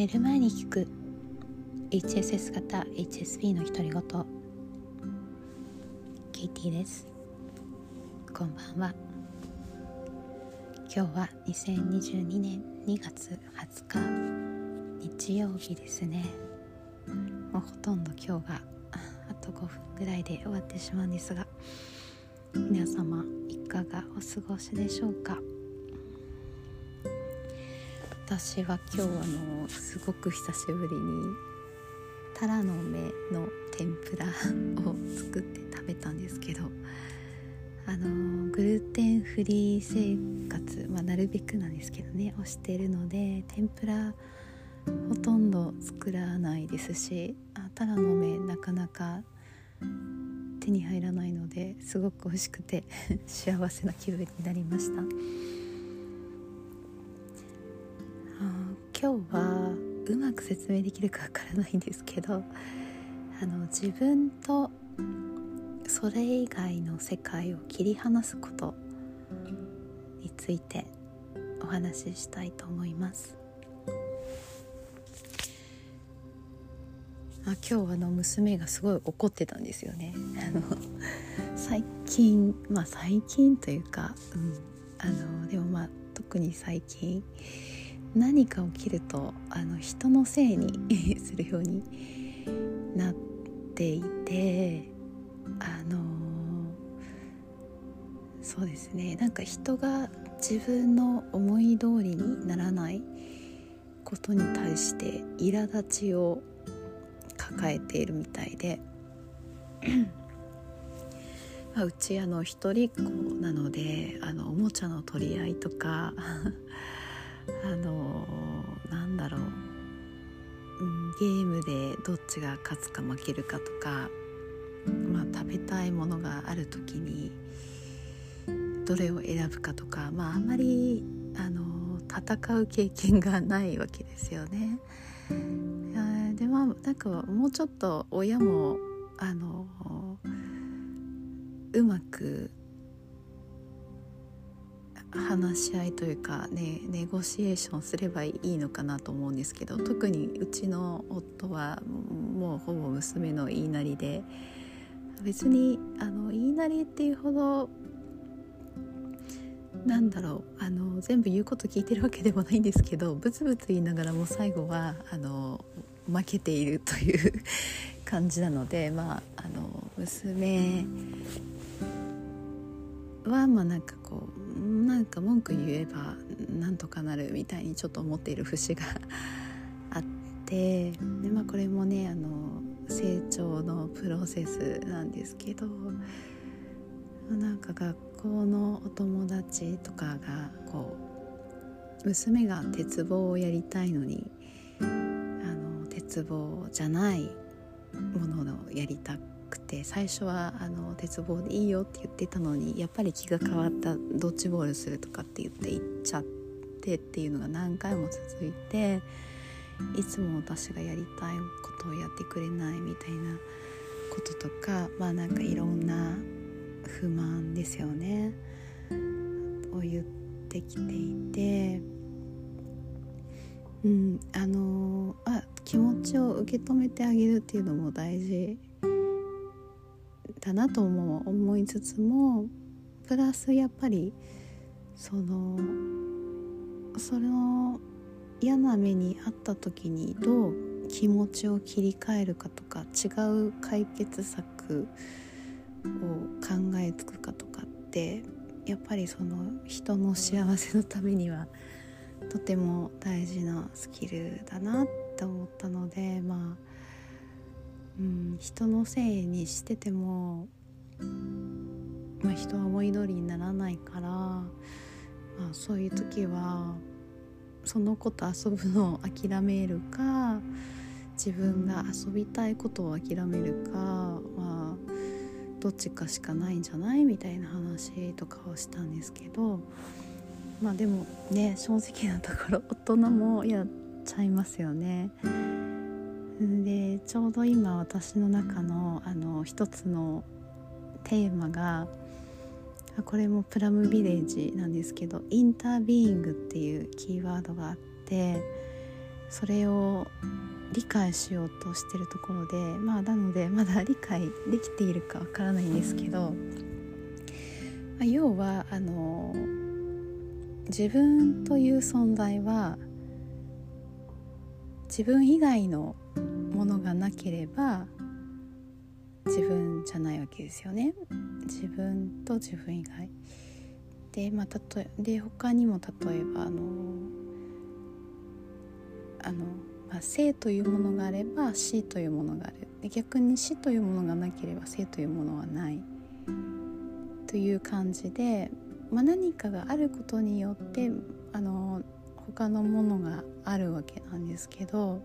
寝る前に聞く。HSS 型 HSP の独り言。ケイティです。こんばんは。今日は2022年2月20日日曜日ですね。もうほとんど今日があと5分ぐらいで終わってしまうんですが皆様いかがお過ごしでしょうか？私は今日あのすごく久しぶりにタラの芽の天ぷらを作って食べたんですけどあのグルテンフリー生活、まあ、なるべくなんですけどねをしてるので天ぷらほとんど作らないですしあタラの芽なかなか手に入らないのですごく美味しくて 幸せな気分になりました。今日はうまく説明できるかわからないんですけどあの自分とそれ以外の世界を切り離すことについてお話ししたいと思います。あ今日あの娘がすごい怒ってたんですよね。あの最近まあ最近というか、うん、あのでもまあ特に最近何か起きるとあの人のせいに するようになっていてあのそうですね。なんか人が自分の思い通りにならないことに対して苛立ちを抱えているみたいで。まあ、うちあの一人っ子なのであのおもちゃの取り合いとか ゲームでどっちが勝つか負けるかとか、まあ、食べたいものがある時にどれを選ぶかとか、まあ、あんまりあの戦う経験がないわけですよね。でまあなんかもうちょっと親もあのうまく話し合いというかねネゴシエーションすればいいのかなと思うんですけど特にうちの夫はもうほぼ娘の言いなりで別にあの言いなりっていうほどなんだろうあの全部言うこと聞いてるわけでもないんですけどブツブツ言いながらも最後はあの負けているという 感じなのでまああの娘はまあなんかこうなんか文句言えばなんとかなるみたいにちょっと思っている節があってで、まあ、これもねあの成長のプロセスなんですけどなんか学校のお友達とかがこう娘が鉄棒をやりたいのにあの鉄棒じゃないものをやりたくくて最初はあの鉄棒でいいよって言ってたのにやっぱり気が変わったドッジボールするとかって言って行っちゃってっていうのが何回も続いていつも私がやりたいことをやってくれないみたいなこととかまあなんかいろんな不満ですよねを言ってきていて。うん、あのあ気持ちを受け止めてあげるっていうのも大事だなとも思いつつもプラスやっぱりそのその嫌な目にあった時にどう気持ちを切り替えるかとか違う解決策を考えつくかとかってやっぱりその人の幸せのためにはとても大事なスキルだなって思ったのでまあうん、人のせいにしてても、まあ、人は思い通りにならないから、まあ、そういう時はその子と遊ぶのを諦めるか自分が遊びたいことを諦めるか、まあ、どっちかしかないんじゃない？みたいな話とかをしたんですけどまあでもね正直なところ大人もやっちゃいますよね。でちょうど今私の中のあの一つのテーマがこれもプラムビレッジなんですけどインタービーイングっていうキーワードがあってそれを理解しようとしてるところでまあなのでまだ理解できているかわからないんですけど、まあ、要はあの自分という存在は自分以外のものがなければ自分じゃないわけですよね。自分と自分以外。で,、まあ、例えで他にも例えばあのあの、まあ、生というものがあれば死というものがある。で逆に死というものがなければ生というものはない。という感じで、まあ、何かがあることによってあの他のものがあるわけなんですけど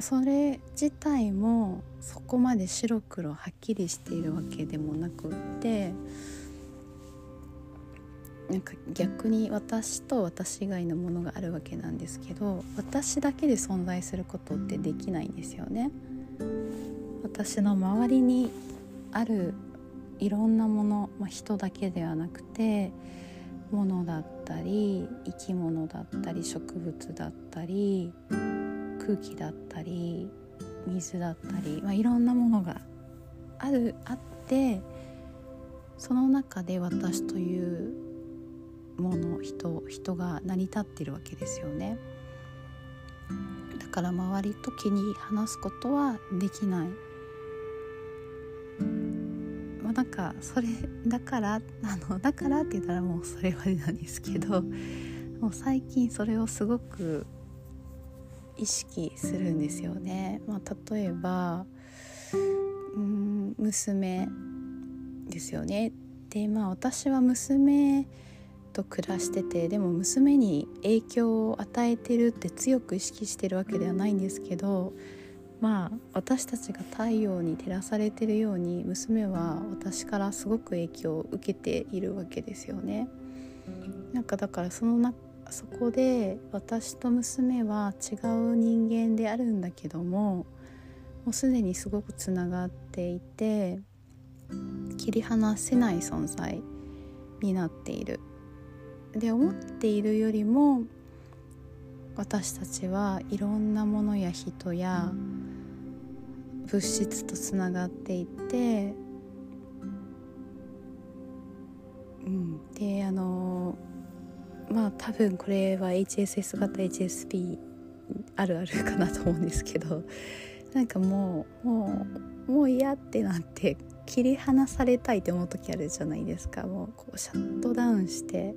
それ自体もそこまで白黒はっきりしているわけでもなくってなんか逆に私と私以外のものがあるわけなんですけど私だけで存在することってできないんですよね。私の周りにあるいろんなもの、まあ、人だけではなくて物だったり生き物だったり植物だったり空気だったり水だったり、まあ、いろんなものがあるあってその中で私というもの人人が成り立ってるわけですよね。だから周りと気に話すことはできない。まあなんかそれだからあのだからって言ったらもうそれまでなんですけどもう最近それをすごく意識するんですよね、まあ、例えばうん娘ですよねでまあ私は娘と暮らしててでも娘に影響を与えてるって強く意識してるわけではないんですけどまあ私たちが太陽に照らされてるように娘は私からすごく影響を受けているわけですよね。なんかだからそのそこで私と娘は違う人間であるんだけどももうすでにすごくつながっていて切り離せない存在になっている。で思っているよりも私たちはいろんなものや人や物質とつながっていて、うん、であのまあ多分これは HSS 型 HSP あるあるかなと思うんですけどなんかもうもうもう嫌ってなって切り離されたいって思う時あるじゃないですか。もうこうシャットダウンして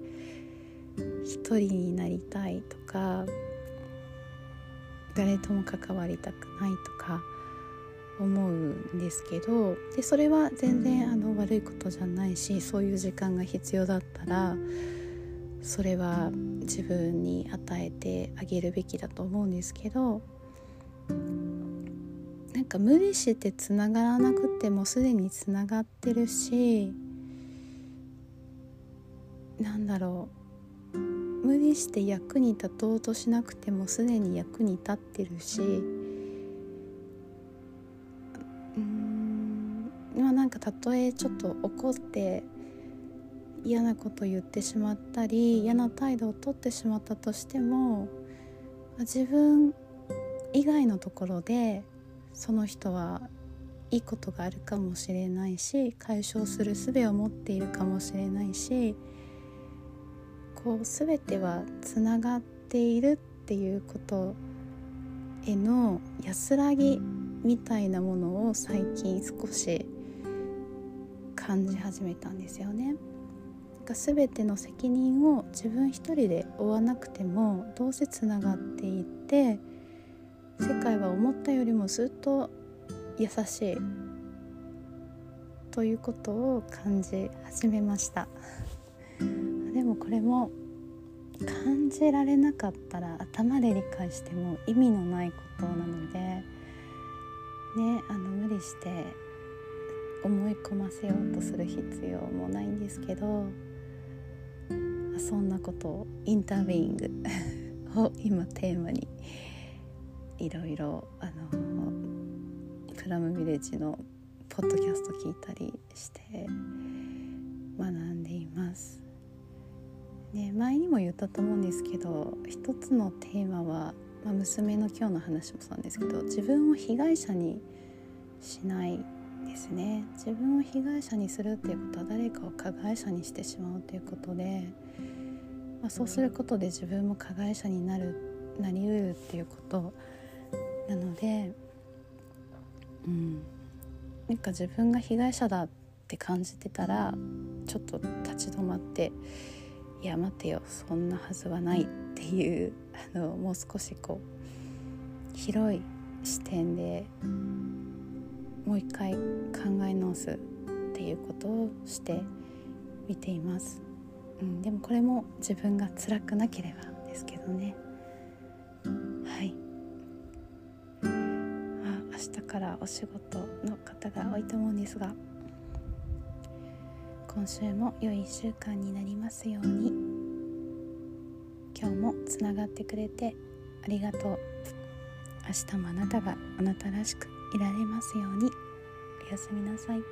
一人になりたいとか誰とも関わりたくないとか思うんですけどでそれは全然あの悪いことじゃないしそういう時間が必要だったらそれは自分に与えてあげるべきだと思うんですけどなんか無理してつながらなくてもすでにつながってるしなんだろう無理して役に立とうとしなくてもすでに役に立ってるしうんまあなんかたとえちょっと怒って嫌なこと言ってしまったり嫌な態度をとってしまったとしても自分以外のところでその人はいいことがあるかもしれないし解消する術を持っているかもしれないしこう全てはつながっているっていうことへの安らぎみたいなものを最近少し感じ始めたんですよね。が全ての責任を自分一人で負わなくてもどうせつながっていって世界は思ったよりもずっと優しいということを感じ始めました。でもこれも感じられなかったら頭で理解しても意味のないことなのでねあの無理して思い込ませようとする必要もないんですけどそんなことをインタービーイングを今テーマにいろいろあのプラムビレッジのポッドキャスト聞いたりして学んでいます。ね、前にも言ったと思うんですけど一つのテーマは、まあ、娘の今日の話もそうなんですけど自分を被害者にしないですね。自分を被害者にするっていうことは誰かを加害者にしてしまうということで、まあ、そうすることで自分も加害者になるなりうるっていうことなのでうん。なんか自分が被害者だって感じてたらちょっと立ち止まっていや待てよそんなはずはないっていうあのもう少しこう広い視点でもう一回考え直すっていうことをして見ています、うん、でもこれも自分が辛くなければですけどね。はい。あ明日からお仕事の方が多いと思うんですが今週も良い1週間になりますように。今日もつながってくれてありがとう。明日もあなたがあなたらしくいられますようにおやすみなさい。